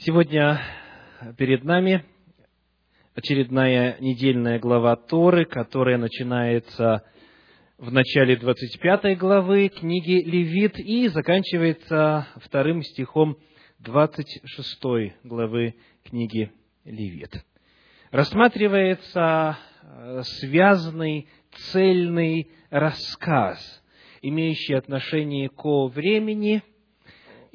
Сегодня перед нами очередная недельная глава Торы, которая начинается в начале 25 главы книги Левит и заканчивается вторым стихом 26 главы книги Левит. Рассматривается э, связанный, цельный рассказ, имеющий отношение ко времени –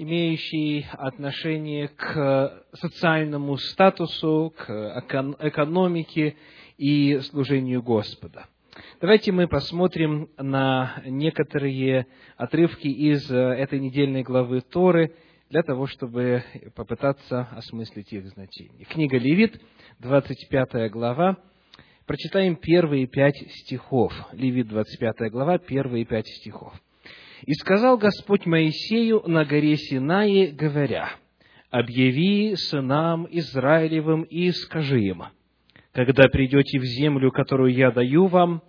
имеющий отношение к социальному статусу, к экономике и служению Господа. Давайте мы посмотрим на некоторые отрывки из этой недельной главы Торы для того, чтобы попытаться осмыслить их значение. Книга Левит, 25 глава. Прочитаем первые пять стихов. Левит, 25 глава, первые пять стихов. И сказал Господь Моисею на горе Синае, говоря, «Объяви сынам Израилевым и скажи им, когда придете в землю, которую я даю вам,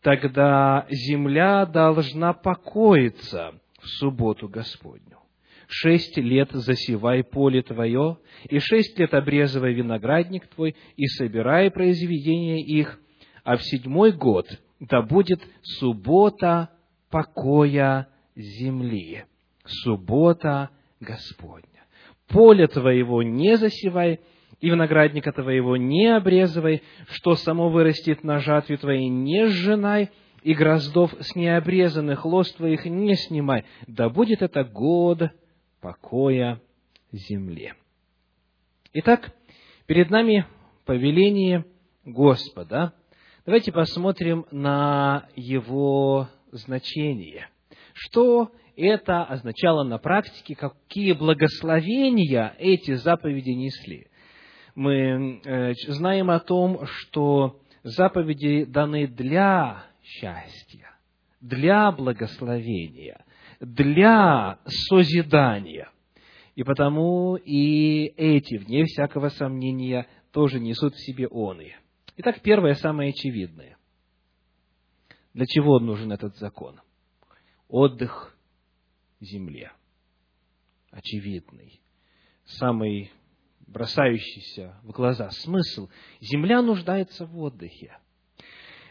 тогда земля должна покоиться в субботу Господню. Шесть лет засевай поле твое, и шесть лет обрезывай виноградник твой, и собирай произведения их, а в седьмой год да будет суббота покоя земли. Суббота Господня. Поле твоего не засевай, и виноградника твоего не обрезывай, что само вырастет на жатве твоей не сжинай, и гроздов с необрезанных лоз твоих не снимай. Да будет это год покоя земле. Итак, перед нами повеление Господа. Давайте посмотрим на его значение – что это означало на практике, какие благословения эти заповеди несли. Мы э, знаем о том, что заповеди даны для счастья, для благословения, для созидания. И потому и эти, вне всякого сомнения, тоже несут в себе оны. Итак, первое, самое очевидное. Для чего нужен этот закон? Отдых земле. Очевидный, самый бросающийся в глаза смысл. Земля нуждается в отдыхе.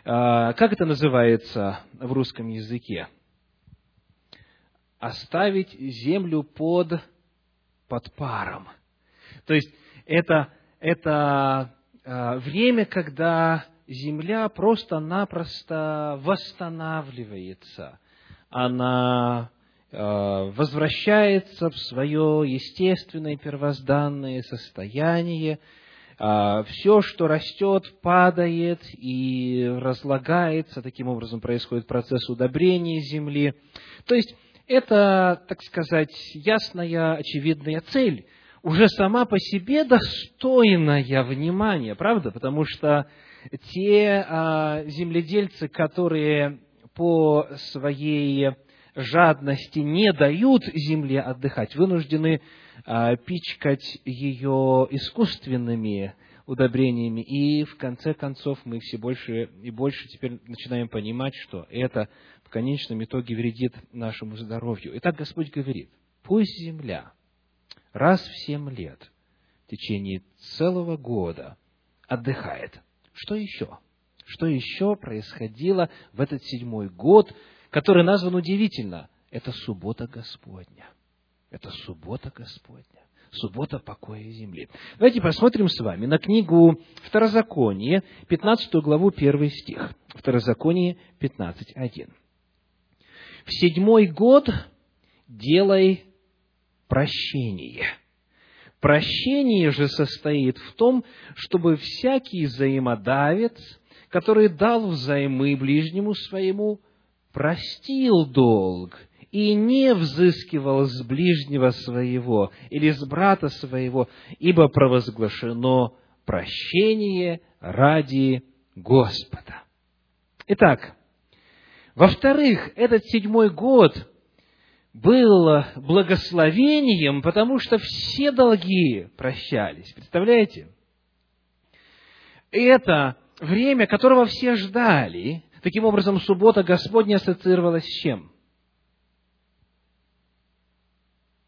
А, как это называется в русском языке? Оставить землю под, под паром. То есть это, это а, время, когда земля просто-напросто восстанавливается, она э, возвращается в свое естественное первозданное состояние, а, все, что растет, падает и разлагается, таким образом происходит процесс удобрения земли. То есть, это, так сказать, ясная, очевидная цель, уже сама по себе достойная внимания, правда? Потому что те а, земледельцы, которые по своей жадности не дают земле отдыхать, вынуждены а, пичкать ее искусственными удобрениями. И в конце концов мы все больше и больше теперь начинаем понимать, что это в конечном итоге вредит нашему здоровью. Итак, Господь говорит, пусть земля раз в семь лет в течение целого года отдыхает. Что еще? Что еще происходило в этот седьмой год, который назван удивительно? Это суббота Господня. Это суббота Господня. Суббота покоя земли. Давайте посмотрим с вами на книгу Второзаконие, 15 главу, 1 стих. Второзаконие 15.1. В седьмой год делай прощение. Прощение же состоит в том, чтобы всякий взаимодавец – который дал взаймы ближнему своему, простил долг и не взыскивал с ближнего своего или с брата своего, ибо провозглашено прощение ради Господа. Итак, во-вторых, этот седьмой год был благословением, потому что все долги прощались. Представляете? Это время, которого все ждали. Таким образом, суббота Господня ассоциировалась с чем?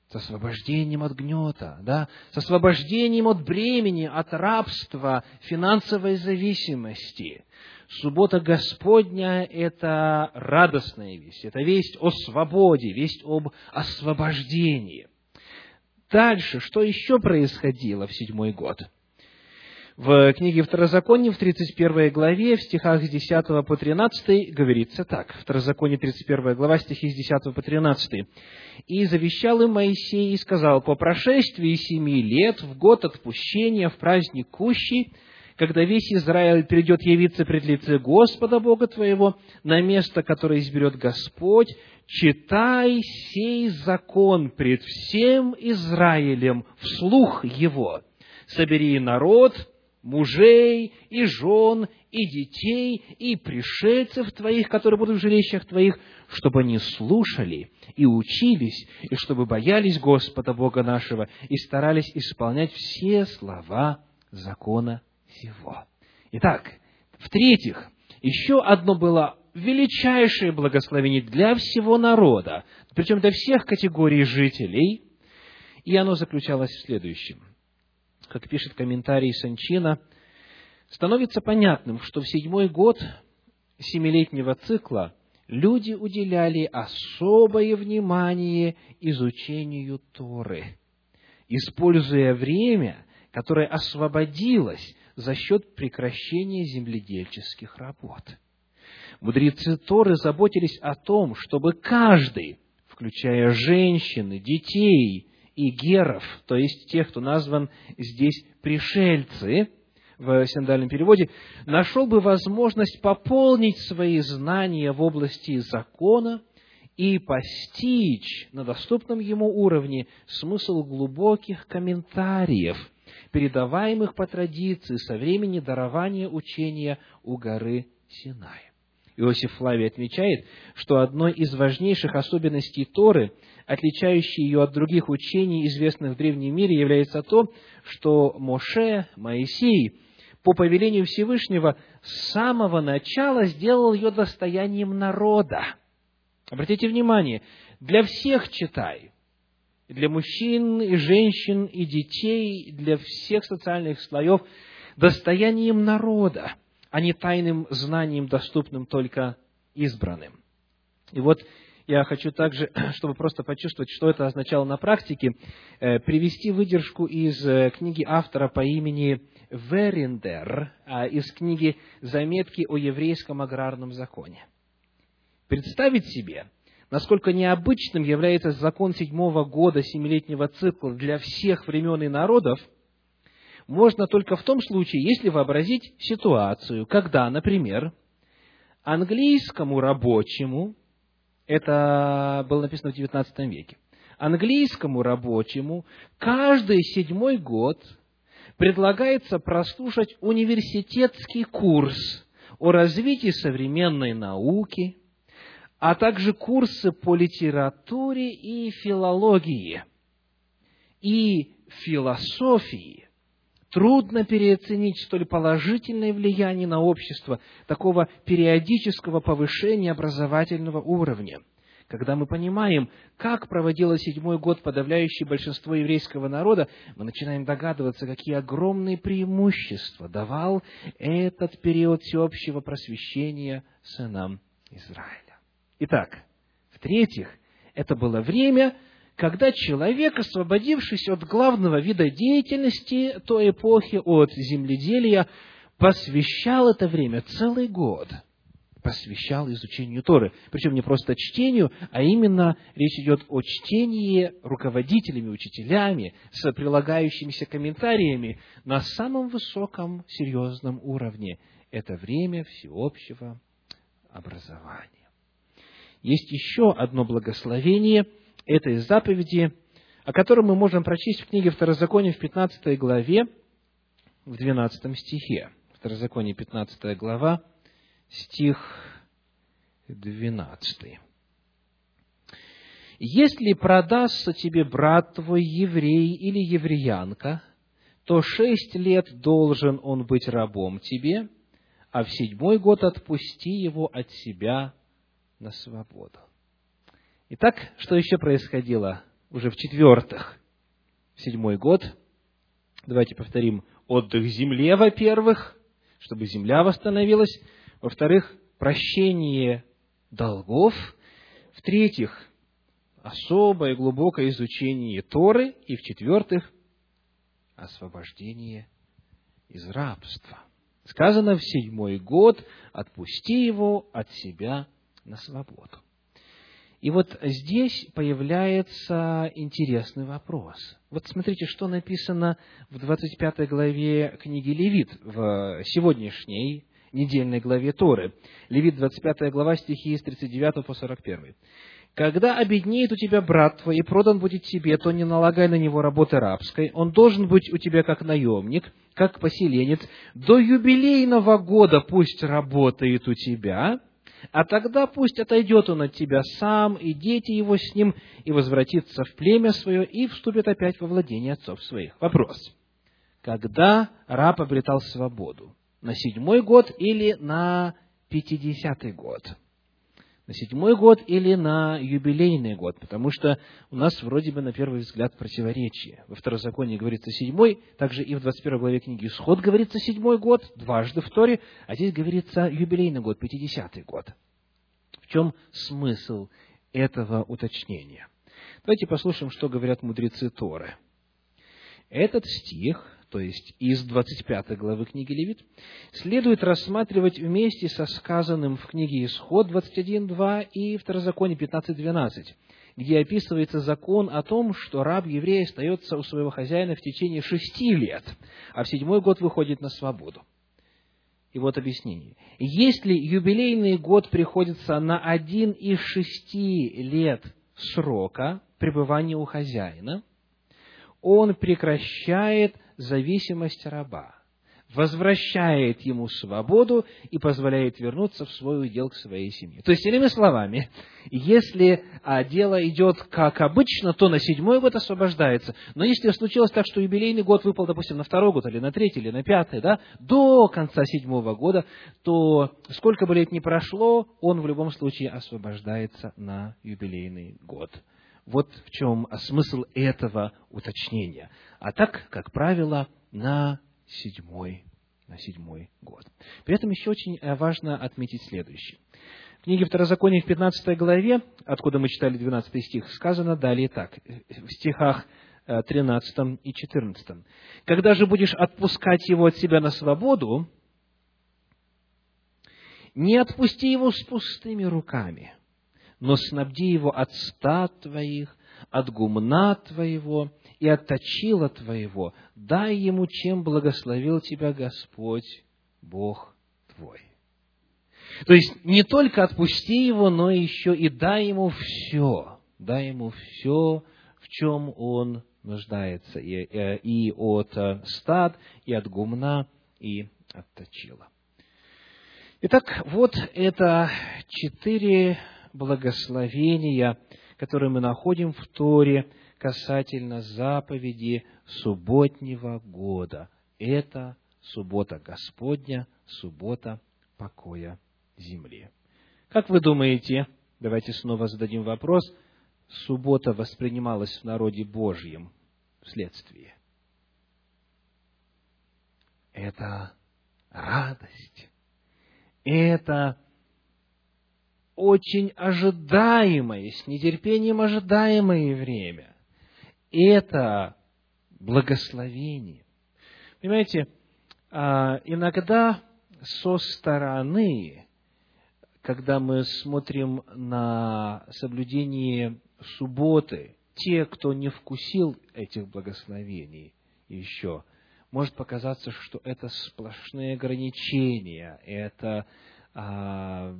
с освобождением от гнета, да, с освобождением от бремени, от рабства, финансовой зависимости. Суббота Господня – это радостная весть, это весть о свободе, весть об освобождении. Дальше, что еще происходило в седьмой год – в книге Второзакония, в 31 главе, в стихах с 10 по 13 говорится так. Второзаконие, 31 глава, стихи с 10 по 13. «И завещал им Моисей и сказал, по прошествии семи лет, в год отпущения, в праздник Кущи, когда весь Израиль придет явиться пред лице Господа Бога твоего, на место, которое изберет Господь, читай сей закон пред всем Израилем вслух его. Собери народ, мужей, и жен, и детей, и пришельцев твоих, которые будут в жилищах твоих, чтобы они слушали и учились, и чтобы боялись Господа Бога нашего, и старались исполнять все слова закона сего. Итак, в-третьих, еще одно было величайшее благословение для всего народа, причем для всех категорий жителей, и оно заключалось в следующем – как пишет комментарий Санчина, становится понятным, что в седьмой год семилетнего цикла люди уделяли особое внимание изучению Торы, используя время, которое освободилось за счет прекращения земледельческих работ. Мудрецы Торы заботились о том, чтобы каждый, включая женщин, детей, и геров, то есть тех, кто назван здесь пришельцы, в синдальном переводе, нашел бы возможность пополнить свои знания в области закона и постичь на доступном ему уровне смысл глубоких комментариев, передаваемых по традиции со времени дарования учения у горы Синай. Иосиф Флавий отмечает, что одной из важнейших особенностей Торы – отличающей ее от других учений, известных в древнем мире, является то, что Моше, Моисей, по повелению Всевышнего, с самого начала сделал ее достоянием народа. Обратите внимание, для всех читай, для мужчин и женщин и детей, для всех социальных слоев, достоянием народа, а не тайным знанием, доступным только избранным. И вот я хочу также, чтобы просто почувствовать, что это означало на практике, э, привести выдержку из э, книги автора по имени Верендер, а, из книги «Заметки о еврейском аграрном законе». Представить себе, насколько необычным является закон седьмого года семилетнего цикла для всех времен и народов, можно только в том случае, если вообразить ситуацию, когда, например, английскому рабочему это было написано в XIX веке. Английскому рабочему каждый седьмой год предлагается прослушать университетский курс о развитии современной науки, а также курсы по литературе и филологии, и философии, Трудно переоценить столь положительное влияние на общество такого периодического повышения образовательного уровня. Когда мы понимаем, как проводило седьмой год подавляющее большинство еврейского народа, мы начинаем догадываться, какие огромные преимущества давал этот период всеобщего просвещения сынам Израиля. Итак, в-третьих, это было время, когда человек, освободившись от главного вида деятельности той эпохи, от земледелия, посвящал это время целый год, посвящал изучению Торы. Причем не просто чтению, а именно речь идет о чтении руководителями, учителями, с прилагающимися комментариями на самом высоком серьезном уровне. Это время всеобщего образования. Есть еще одно благословение – этой заповеди, о котором мы можем прочесть в книге Второзакония в 15 главе, в 12 стихе. Второзаконие, 15 глава, стих 12. «Если продастся тебе брат твой еврей или евреянка, то шесть лет должен он быть рабом тебе, а в седьмой год отпусти его от себя на свободу». Итак, что еще происходило уже в-четвертых, в седьмой год, давайте повторим, отдых земле, во-первых, чтобы земля восстановилась, во-вторых, прощение долгов, в-третьих, особое глубокое изучение Торы, и в-четвертых, освобождение из рабства. Сказано в седьмой год, отпусти его от себя на свободу. И вот здесь появляется интересный вопрос. Вот смотрите, что написано в 25 главе книги Левит, в сегодняшней недельной главе Торы. Левит, 25 глава, стихи с 39 по 41. Когда обеднеет у тебя брат твой и продан будет тебе, то не налагай на него работы рабской. Он должен быть у тебя как наемник, как поселенец. До юбилейного года пусть работает у тебя, а тогда пусть отойдет он от тебя сам, и дети его с ним, и возвратится в племя свое, и вступит опять во владение отцов своих. Вопрос. Когда раб обретал свободу? На седьмой год или на пятидесятый год? На седьмой год или на юбилейный год, потому что у нас вроде бы на первый взгляд противоречие. Во Второзаконии говорится седьмой, также и в 21 главе книги Исход говорится седьмой год, дважды в Торе, а здесь говорится юбилейный год, пятидесятый год. В чем смысл этого уточнения? Давайте послушаем, что говорят мудрецы Торы. Этот стих то есть из 25 главы книги Левит, следует рассматривать вместе со сказанным в книге Исход 21.2 и Второзаконие 15.12, где описывается закон о том, что раб еврей остается у своего хозяина в течение шести лет, а в седьмой год выходит на свободу. И вот объяснение. Если юбилейный год приходится на один из шести лет срока пребывания у хозяина, он прекращает зависимость раба, возвращает ему свободу и позволяет вернуться в свой удел к своей семье. То есть, иными словами, если а, дело идет как обычно, то на седьмой год освобождается. Но если случилось так, что юбилейный год выпал, допустим, на второй год, или на третий, или на пятый, да, до конца седьмого года, то сколько бы лет ни прошло, он в любом случае освобождается на юбилейный год. Вот в чем смысл этого уточнения. А так, как правило, на седьмой, на седьмой год. При этом еще очень э, важно отметить следующее. В книге Второзакония в 15 главе, откуда мы читали 12 стих, сказано далее так, в стихах 13 э, и 14. «Когда же будешь отпускать его от себя на свободу, не отпусти его с пустыми руками, но снабди его от стад твоих, от гумна твоего и от точила твоего. Дай ему, чем благословил тебя Господь, Бог твой. То есть, не только отпусти его, но еще и дай ему все. Дай ему все, в чем он нуждается. И, э, и от э, стад, и от гумна, и от точила. Итак, вот это четыре благословения, которые мы находим в Торе касательно заповеди субботнего года. Это суббота Господня, суббота покоя земли. Как вы думаете, давайте снова зададим вопрос, суббота воспринималась в народе Божьем вследствие? Это радость. Это очень ожидаемое, с нетерпением ожидаемое время. Это благословение. Понимаете, а, иногда со стороны, когда мы смотрим на соблюдение субботы, те, кто не вкусил этих благословений еще, может показаться, что это сплошные ограничения, это а,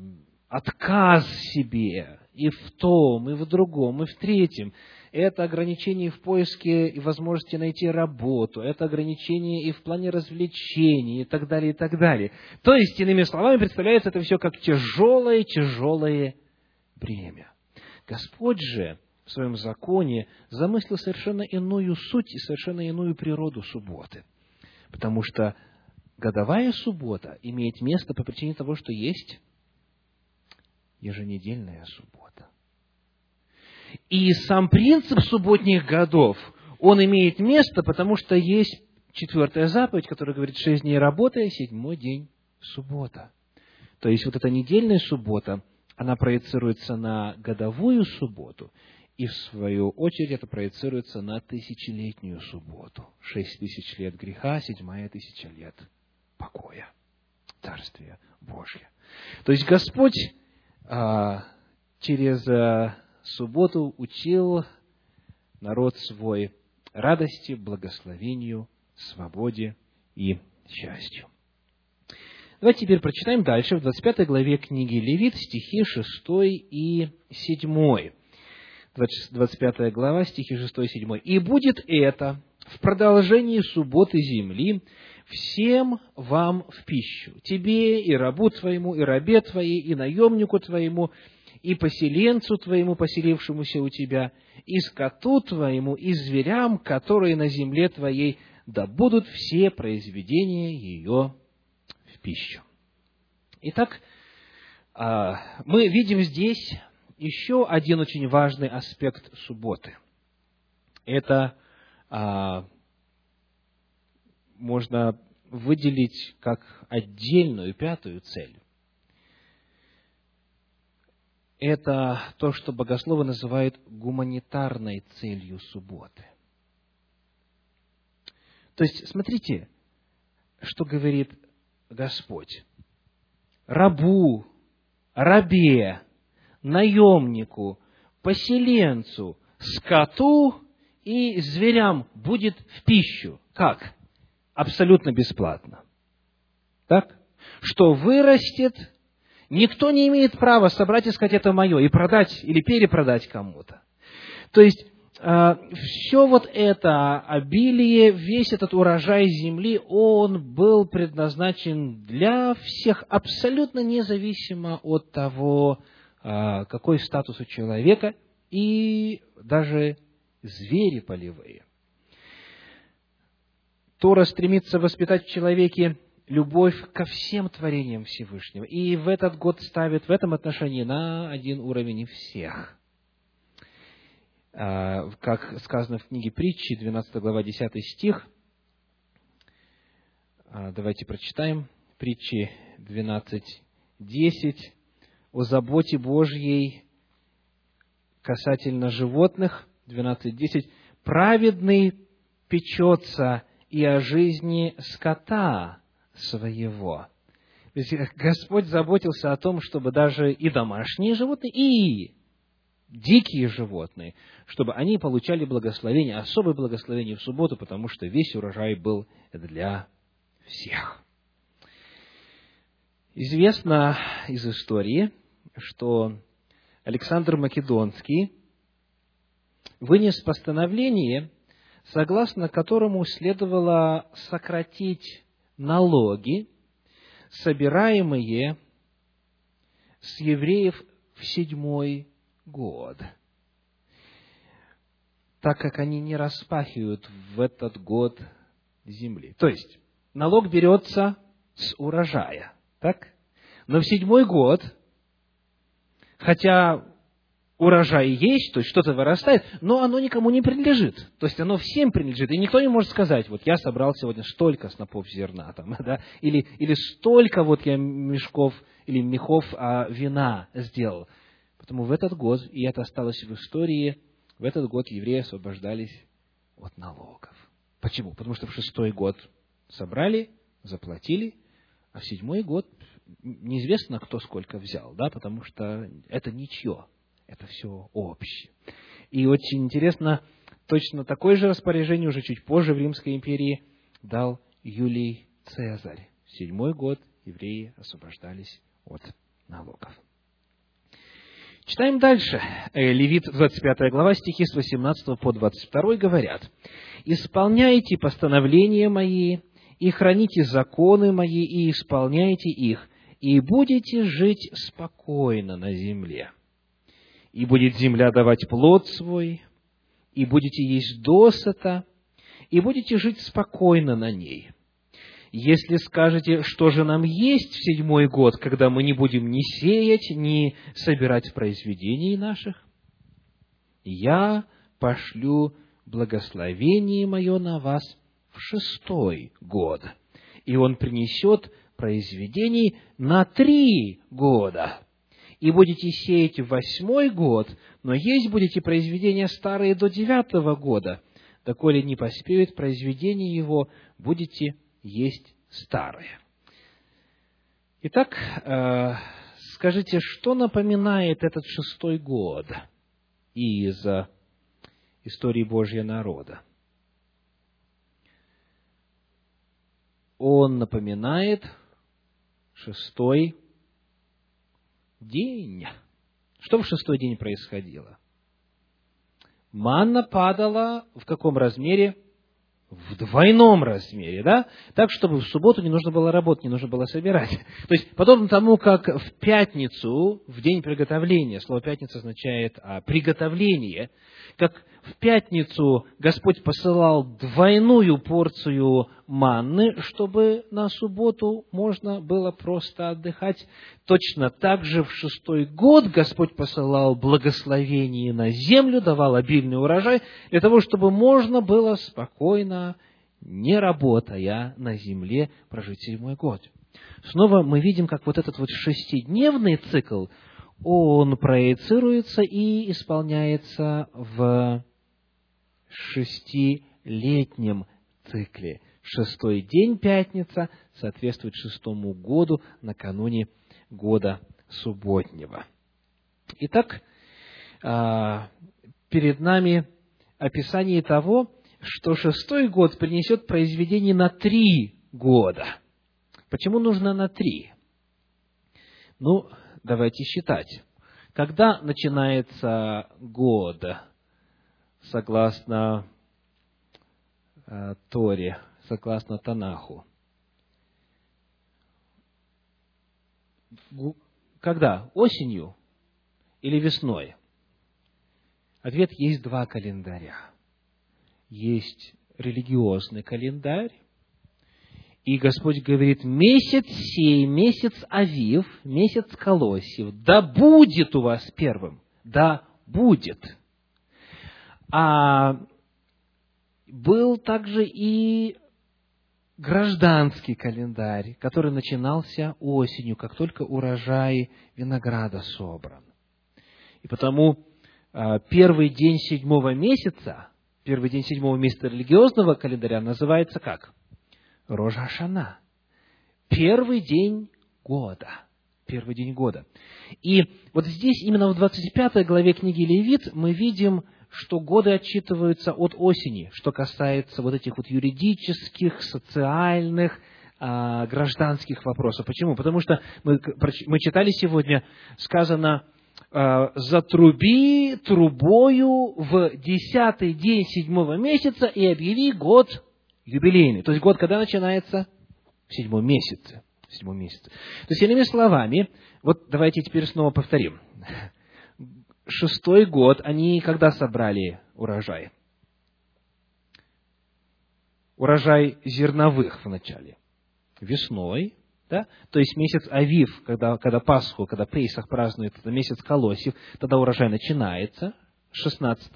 отказ себе и в том, и в другом, и в третьем. Это ограничение в поиске и возможности найти работу, это ограничение и в плане развлечений, и так далее, и так далее. То есть, иными словами, представляется это все как тяжелое, тяжелое бремя. Господь же в своем законе замыслил совершенно иную суть и совершенно иную природу субботы. Потому что годовая суббота имеет место по причине того, что есть еженедельная суббота. И сам принцип субботних годов, он имеет место, потому что есть четвертая заповедь, которая говорит, шесть дней работы, а седьмой день – суббота. То есть, вот эта недельная суббота, она проецируется на годовую субботу, и в свою очередь это проецируется на тысячелетнюю субботу. Шесть тысяч лет греха, седьмая тысяча лет покоя, Царствия Божье. То есть Господь через а, субботу учил народ свой радости, благословению, свободе и счастью. Давайте теперь прочитаем дальше, в 25 главе книги Левит, стихи 6 и 7. 25 глава, стихи 6 и 7. «И будет это в продолжении субботы земли всем вам в пищу, тебе и рабу твоему, и рабе твоей, и наемнику твоему, и поселенцу твоему, поселившемуся у тебя, и скоту твоему, и зверям, которые на земле твоей, да будут все произведения ее в пищу. Итак, а, мы видим здесь еще один очень важный аспект субботы. Это а, можно выделить как отдельную пятую цель. Это то, что богословы называют гуманитарной целью субботы. То есть, смотрите, что говорит Господь. Рабу, рабе, наемнику, поселенцу, скоту и зверям будет в пищу. Как? Абсолютно бесплатно. Так? Что вырастет, никто не имеет права собрать и сказать, это мое, и продать или перепродать кому-то. То есть, а, все вот это обилие, весь этот урожай земли, он был предназначен для всех абсолютно независимо от того, а, какой статус у человека, и даже звери полевые. Тора стремится воспитать в человеке любовь ко всем творениям Всевышнего. И в этот год ставит в этом отношении на один уровень всех. А, как сказано в книге притчи, 12 глава, 10 стих. А, давайте прочитаем. Притчи 12, 10. О заботе Божьей касательно животных, 12.10. Праведный печется и о жизни скота своего. Есть Господь заботился о том, чтобы даже и домашние животные, и дикие животные, чтобы они получали благословение, особое благословение в субботу, потому что весь урожай был для всех. Известно из истории, что Александр Македонский вынес постановление, согласно которому следовало сократить налоги, собираемые с евреев в седьмой год, так как они не распахивают в этот год земли. То есть, налог берется с урожая, так? Но в седьмой год, хотя урожай есть, то есть что-то вырастает, но оно никому не принадлежит. То есть оно всем принадлежит. И никто не может сказать, вот я собрал сегодня столько снопов зерна, там, да, или, или столько вот я мешков или мехов а, вина сделал. Поэтому в этот год, и это осталось в истории, в этот год евреи освобождались от налогов. Почему? Потому что в шестой год собрали, заплатили, а в седьмой год неизвестно, кто сколько взял, да, потому что это ничье это все общее. И очень интересно, точно такое же распоряжение уже чуть позже в Римской империи дал Юлий Цезарь. В седьмой год евреи освобождались от налогов. Читаем дальше. Э, Левит, 25 глава, стихи с 18 по 22 говорят. «Исполняйте постановления мои, и храните законы мои, и исполняйте их, и будете жить спокойно на земле и будет земля давать плод свой, и будете есть досыта, и будете жить спокойно на ней. Если скажете, что же нам есть в седьмой год, когда мы не будем ни сеять, ни собирать произведений наших, я пошлю благословение мое на вас в шестой год. И он принесет произведений на три года. И будете сеять в восьмой год, но есть будете произведения старые до девятого года. Доколе не поспеют произведения его, будете есть старые. Итак, э, скажите, что напоминает этот шестой год из истории Божьего народа? Он напоминает шестой день. Что в шестой день происходило? Манна падала в каком размере? в двойном размере, да? Так, чтобы в субботу не нужно было работать, не нужно было собирать. То есть, подобно тому, как в пятницу, в день приготовления, слово «пятница» означает а, «приготовление», как в пятницу Господь посылал двойную порцию манны, чтобы на субботу можно было просто отдыхать. Точно так же в шестой год Господь посылал благословение на землю, давал обильный урожай, для того, чтобы можно было спокойно, не работая на земле, прожить седьмой год. Снова мы видим, как вот этот вот шестидневный цикл, он проецируется и исполняется в шестилетнем цикле. Шестой день, пятница, соответствует шестому году накануне года субботнего. Итак, а, перед нами описание того, что шестой год принесет произведение на три года. Почему нужно на три? Ну, давайте считать. Когда начинается год согласно э, Торе, согласно Танаху. Когда? Осенью или весной? Ответ есть два календаря. Есть религиозный календарь, и Господь говорит, месяц сей, месяц Авив, месяц Колосьев, да будет у вас первым, да будет. А был также и гражданский календарь, который начинался осенью, как только урожай винограда собран. И потому а, первый день седьмого месяца, первый день седьмого месяца религиозного календаря называется как? Рожа Шана. Первый день года. Первый день года. И вот здесь, именно в 25 главе книги Левит, мы видим что годы отчитываются от осени, что касается вот этих вот юридических, социальных, а, гражданских вопросов. Почему? Потому что мы, мы читали сегодня, сказано, а, «Затруби трубою в десятый день седьмого месяца и объяви год юбилейный». То есть год когда начинается? В седьмом месяце. В седьмом месяце. То есть, иными словами, вот давайте теперь снова повторим шестой год они когда собрали урожай? Урожай зерновых вначале. Весной, да? То есть месяц Авив, когда, когда Пасху, когда Пейсах празднует, это месяц Колосьев, тогда урожай начинается, 16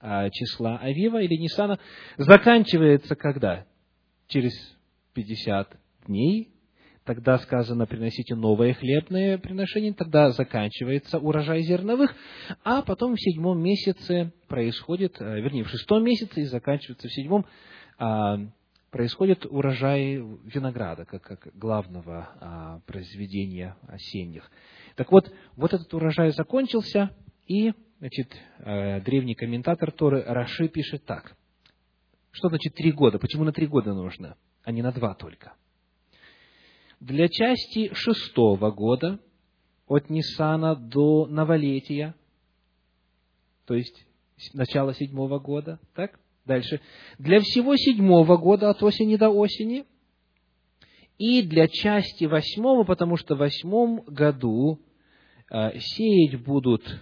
а, числа Авива или Нисана, заканчивается когда? Через 50 дней, тогда сказано, приносите новое хлебное приношение, тогда заканчивается урожай зерновых, а потом в седьмом месяце происходит, э, вернее, в шестом месяце и заканчивается в седьмом, а, происходит урожай винограда, как, как главного а, произведения осенних. Так вот, вот этот урожай закончился, и значит, э, древний комментатор Торы Раши пишет так. Что значит три года? Почему на три года нужно, а не на два только? Для части шестого года, от Нисана до Новолетия, то есть начала седьмого года, так? Дальше. Для всего седьмого года, от осени до осени, и для части восьмого, потому что в восьмом году э, сеять будут э,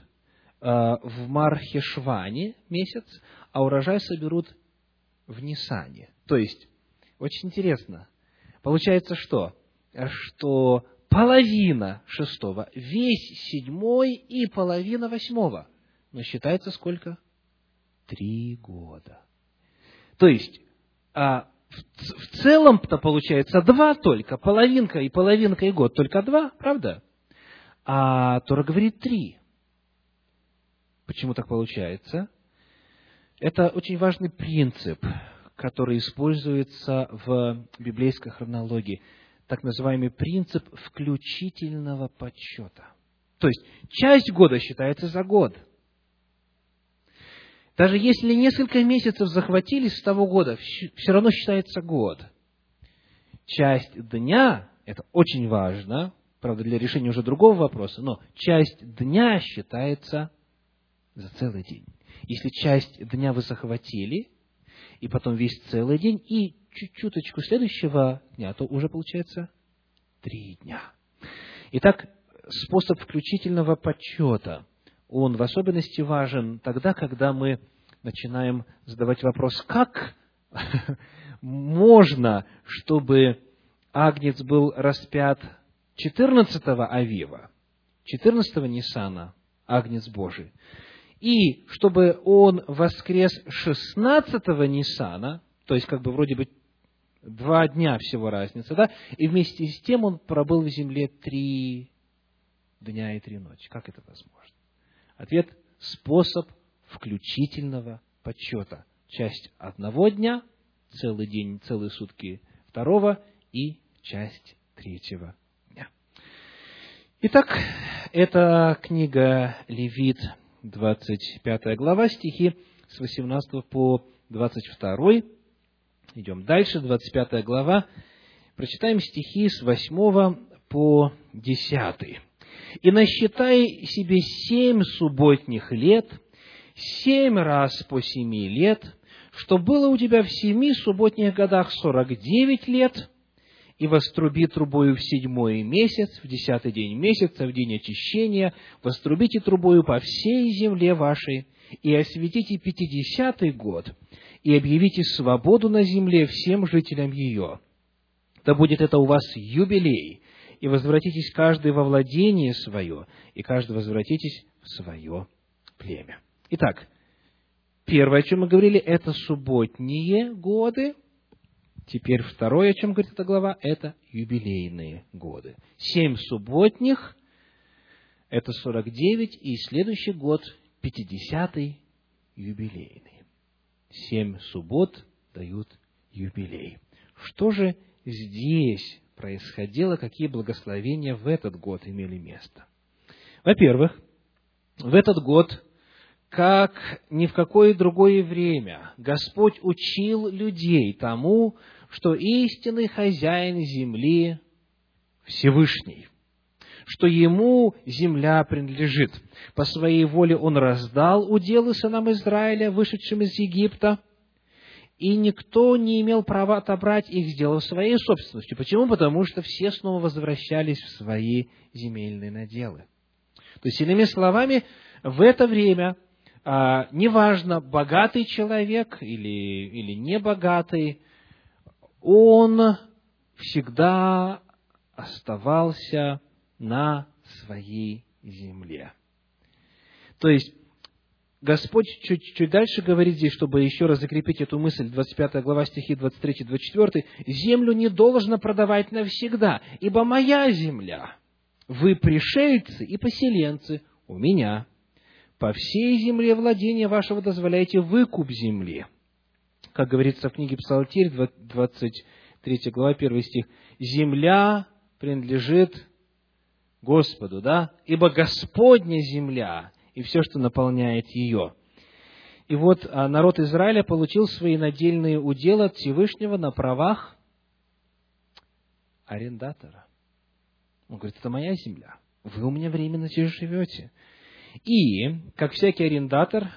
в Мархешване месяц, а урожай соберут в Нисане. То есть, очень интересно. Получается что? Что половина шестого, весь седьмой и половина восьмого. Но считается сколько? три года. То есть, а, в, целом-то получается два только, половинка и половинка и год, только два, правда? А Тора говорит три. Почему так получается? Это очень важный принцип, который используется в библейской хронологии, так называемый принцип включительного подсчета. То есть, часть года считается за год – даже если несколько месяцев захватились с того года, все равно считается год. Часть дня, это очень важно, правда, для решения уже другого вопроса, но часть дня считается за целый день. Если часть дня вы захватили, и потом весь целый день, и чуть-чуточку следующего дня, то уже получается три дня. Итак, способ включительного подсчета он в особенности важен тогда, когда мы начинаем задавать вопрос, как можно, чтобы Агнец был распят 14-го Авива, 14-го Ниссана, Агнец Божий, и чтобы он воскрес 16-го Ниссана, то есть как бы вроде бы два дня всего разница, да, и вместе с тем он пробыл в земле три дня и три ночи. Как это возможно? Ответ – способ включительного подсчета. Часть одного дня, целый день, целые сутки второго и часть третьего дня. Итак, это книга Левит, 25 глава, стихи с 18 по 22. Идем дальше, 25 глава. Прочитаем стихи с 8 по 10 и насчитай себе семь субботних лет, семь раз по семи лет, что было у тебя в семи субботних годах сорок девять лет, и воструби трубою в седьмой месяц, в десятый день месяца, в день очищения, вострубите трубою по всей земле вашей, и осветите пятидесятый год, и объявите свободу на земле всем жителям ее. Да будет это у вас юбилей, и возвратитесь каждый во владение свое, и каждый возвратитесь в свое племя. Итак, первое, о чем мы говорили, это субботние годы. Теперь второе, о чем говорит эта глава, это юбилейные годы. Семь субботних – это сорок девять, и следующий год – пятидесятый юбилейный. Семь суббот дают юбилей. Что же здесь происходило, какие благословения в этот год имели место. Во-первых, в этот год, как ни в какое другое время, Господь учил людей тому, что истинный хозяин земли Всевышний, что ему земля принадлежит. По своей воле он раздал уделы сынам Израиля, вышедшим из Египта – и никто не имел права отобрать их, сделав своей собственностью. Почему? Потому что все снова возвращались в свои земельные наделы. То есть, иными словами, в это время, а, неважно, богатый человек или, или небогатый, он всегда оставался на своей земле. То есть, Господь чуть, чуть дальше говорит здесь, чтобы еще раз закрепить эту мысль, 25 глава стихи 23-24, «Землю не должно продавать навсегда, ибо моя земля, вы пришельцы и поселенцы у меня. По всей земле владения вашего дозволяйте выкуп земли». Как говорится в книге Псалтирь, 23 глава, 1 стих, «Земля принадлежит Господу, да? Ибо Господня земля, и все, что наполняет ее. И вот а, народ Израиля получил свои надельные уделы от Всевышнего на правах арендатора. Он говорит, это моя земля, вы у меня временно здесь живете. И, как всякий арендатор,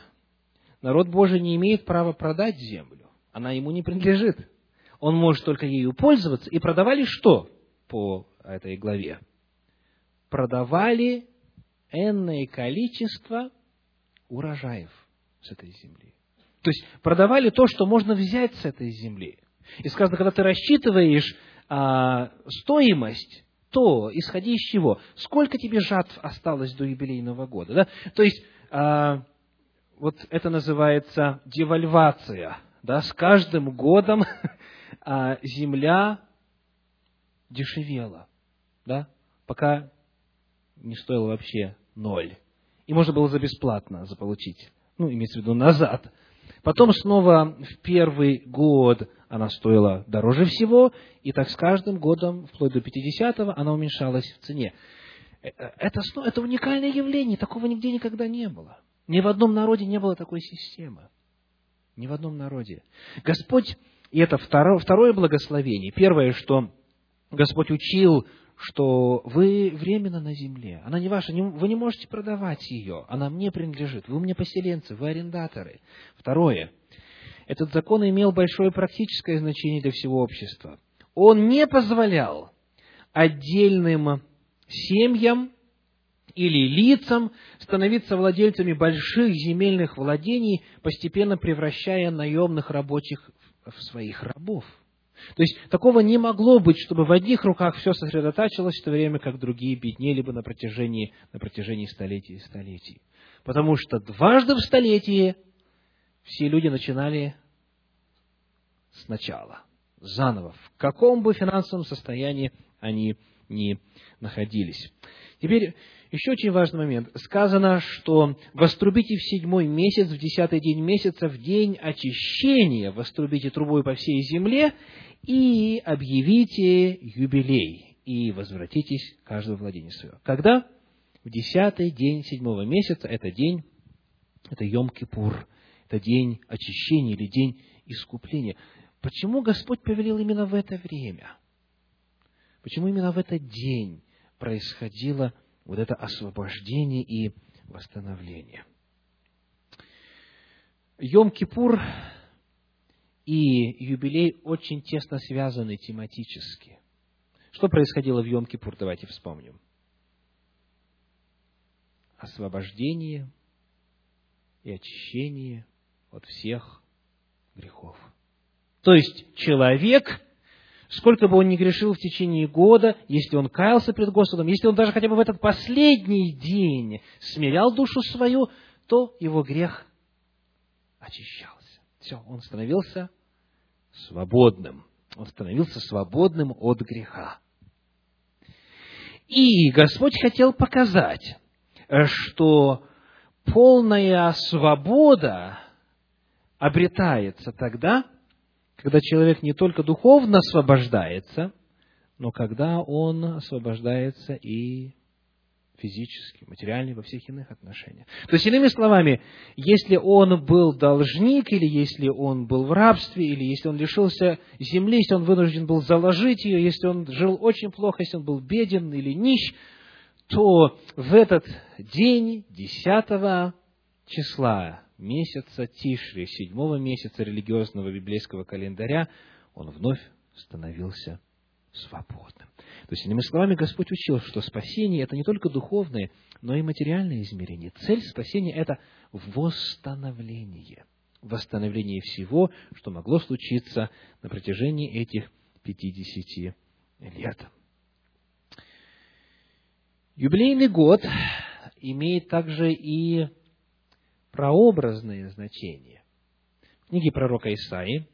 народ Божий не имеет права продать землю. Она ему не принадлежит. Он может только ею пользоваться. И продавали что по этой главе? Продавали энное количество урожаев с этой земли. То есть продавали то, что можно взять с этой земли. И сказано, когда ты рассчитываешь а, стоимость, то исходи из чего? Сколько тебе жатв осталось до юбилейного года? Да? То есть а, вот это называется девальвация. Да, с каждым годом а, земля дешевела, да, пока не стоила вообще ноль. И можно было за бесплатно заполучить. Ну, имеется в виду назад. Потом снова в первый год она стоила дороже всего, и так с каждым годом, вплоть до 50-го, она уменьшалась в цене. Э, э, это, это уникальное явление, такого нигде никогда не было. Ни в одном народе не было такой системы. Ни в одном народе. Господь, и это второе, второе благословение. Первое, что Господь учил, что вы временно на земле. Она не ваша, вы не можете продавать ее. Она мне принадлежит. Вы у меня поселенцы, вы арендаторы. Второе. Этот закон имел большое практическое значение для всего общества. Он не позволял отдельным семьям или лицам становиться владельцами больших земельных владений, постепенно превращая наемных рабочих в своих рабов. То есть такого не могло быть, чтобы в одних руках все сосредотачивалось, в то время как другие беднели бы на протяжении, на протяжении столетий и столетий. Потому что дважды в столетии все люди начинали сначала, заново, в каком бы финансовом состоянии они ни находились. Теперь еще очень важный момент. Сказано, что вострубите в седьмой месяц, в десятый день месяца, в день очищения, вострубите трубой по всей земле и объявите юбилей, и возвратитесь каждого владение свое. Когда? В десятый день седьмого месяца, это день, это Йом-Кипур, это день очищения или день искупления. Почему Господь повелел именно в это время? Почему именно в этот день происходило вот это освобождение и восстановление? Йом-Кипур и юбилей очень тесно связаны тематически. Что происходило в Йом-Кипур, давайте вспомним. Освобождение и очищение от всех грехов. То есть человек, сколько бы он ни грешил в течение года, если он каялся пред Господом, если он даже хотя бы в этот последний день смирял душу свою, то его грех очищался. Все, он становился свободным. Он становился свободным от греха. И Господь хотел показать, что полная свобода обретается тогда, когда человек не только духовно освобождается, но когда он освобождается и физически, материально, во всех иных отношениях. То есть, иными словами, если он был должник, или если он был в рабстве, или если он лишился земли, если он вынужден был заложить ее, если он жил очень плохо, если он был беден или нищ, то в этот день, 10 числа месяца Тишри, седьмого месяца религиозного библейского календаря, он вновь становился свободным. То есть, иными словами, Господь учил, что спасение – это не только духовное, но и материальное измерение. Цель спасения – это восстановление. Восстановление всего, что могло случиться на протяжении этих 50 лет. Юбилейный год имеет также и прообразное значение. В книге пророка Исаии,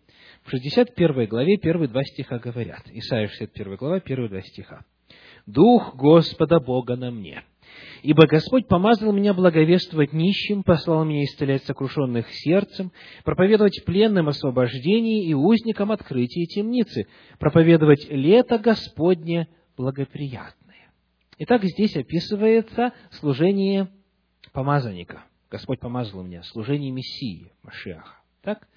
в 61 главе первые два стиха говорят. Исаия 61 глава, первые два стиха. «Дух Господа Бога на мне, Ибо Господь помазал меня благовествовать нищим, послал меня исцелять сокрушенных сердцем, проповедовать пленным освобождение и узникам открытие темницы, проповедовать лето Господне благоприятное. Итак, здесь описывается служение помазанника. Господь помазал меня, служение Мессии, Машиаха. Так?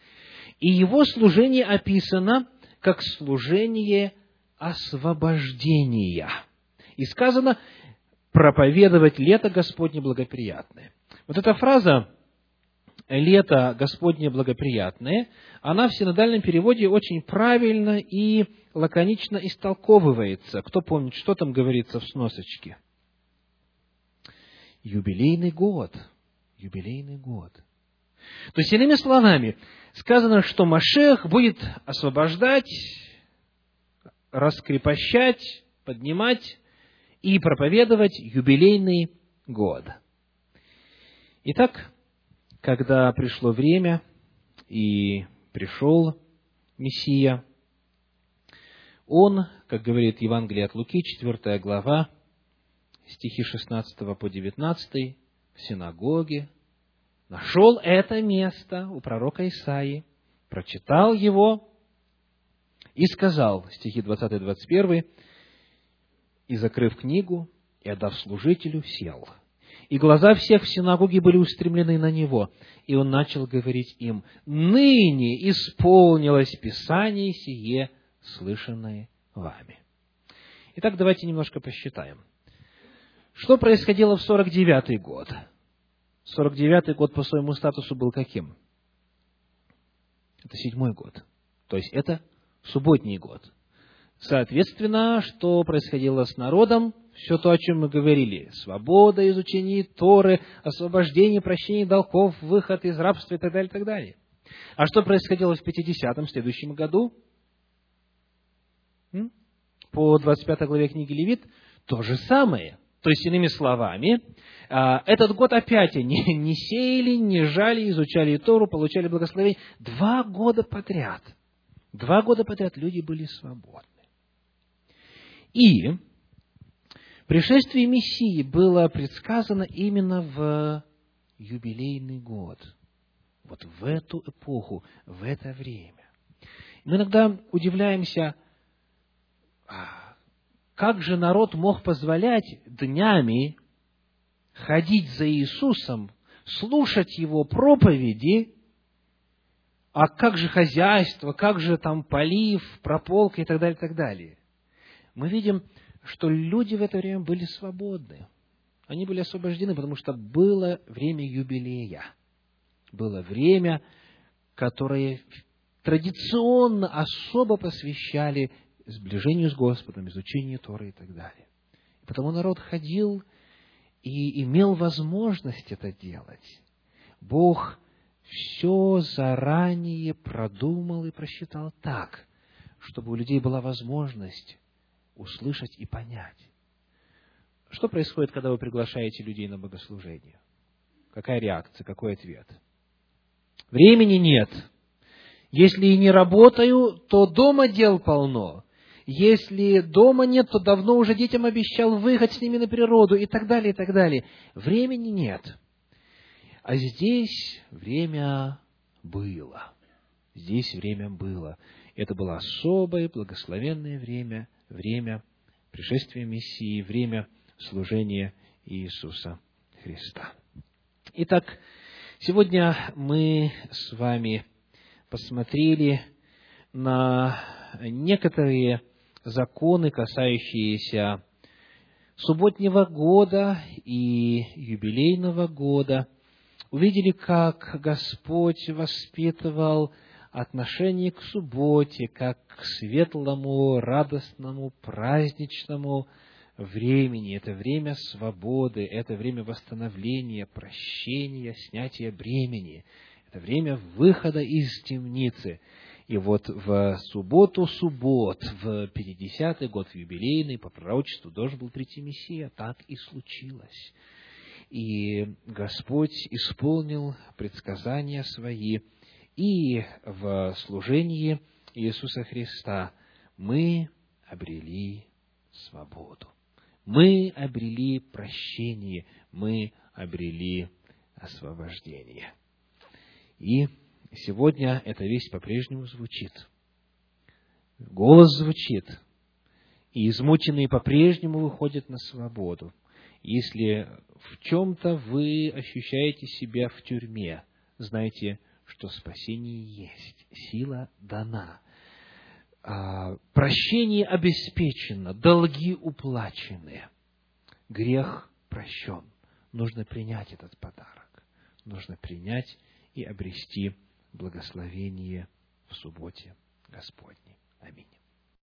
И его служение описано как служение освобождения. И сказано, проповедовать лето Господне благоприятное. Вот эта фраза «лето Господне благоприятное», она в синодальном переводе очень правильно и лаконично истолковывается. Кто помнит, что там говорится в сносочке? Юбилейный год – юбилейный год. То есть, иными словами, сказано, что Машех будет освобождать, раскрепощать, поднимать и проповедовать юбилейный год. Итак, когда пришло время и пришел Мессия, он, как говорит Евангелие от Луки, 4 глава, стихи 16 по 19, в синагоге, нашел это место у пророка Исаии, прочитал его и сказал, стихи 20-21, и, закрыв книгу, и отдав служителю, сел. И глаза всех в синагоге были устремлены на него, и он начал говорить им, «Ныне исполнилось Писание сие, слышанное вами». Итак, давайте немножко посчитаем. Что происходило в 49-й год? 49-й год по своему статусу был каким? Это седьмой год. То есть это субботний год. Соответственно, что происходило с народом? Все то, о чем мы говорили. Свобода, изучение Торы, освобождение, прощение долгов, выход из рабства и так далее, и так далее. А что происходило в 50-м, следующем году? По 25 главе книги Левит то же самое. То есть, иными словами, а, этот год опять они не сеяли, не жали, изучали Тору, получали благословение. Два года подряд. Два года подряд люди были свободны. И пришествие Мессии было предсказано именно в юбилейный год. Вот в эту эпоху, в это время. Мы иногда удивляемся, а, как же народ мог позволять днями ходить за Иисусом, слушать Его проповеди, а как же хозяйство, как же там полив, прополка и так далее, и так далее. Мы видим, что люди в это время были свободны. Они были освобождены, потому что было время юбилея. Было время, которое традиционно особо посвящали сближению с Господом, изучению Торы и так далее. И потому народ ходил и имел возможность это делать. Бог все заранее продумал и просчитал так, чтобы у людей была возможность услышать и понять. Что происходит, когда вы приглашаете людей на богослужение? Какая реакция, какой ответ? Времени нет. Если и не работаю, то дома дел полно. Если дома нет, то давно уже детям обещал выехать с ними на природу и так далее, и так далее. Времени нет. А здесь время было. Здесь время было. Это было особое, благословенное время, время пришествия Мессии, время служения Иисуса Христа. Итак, сегодня мы с вами посмотрели на некоторые законы, касающиеся субботнего года и юбилейного года, увидели, как Господь воспитывал отношение к субботе, как к светлому, радостному, праздничному времени. Это время свободы, это время восстановления, прощения, снятия бремени. Это время выхода из темницы. И вот в субботу суббот, в 50-й год, в юбилейный, по пророчеству должен был прийти Мессия. Так и случилось. И Господь исполнил предсказания свои, и в служении Иисуса Христа мы обрели свободу. Мы обрели прощение, мы обрели освобождение. И сегодня эта весть по-прежнему звучит. Голос звучит, и измученные по-прежнему выходят на свободу. Если в чем-то вы ощущаете себя в тюрьме, знайте, что спасение есть, сила дана, а, прощение обеспечено, долги уплачены, грех прощен. Нужно принять этот подарок, нужно принять и обрести благословение в субботе Господней. Аминь.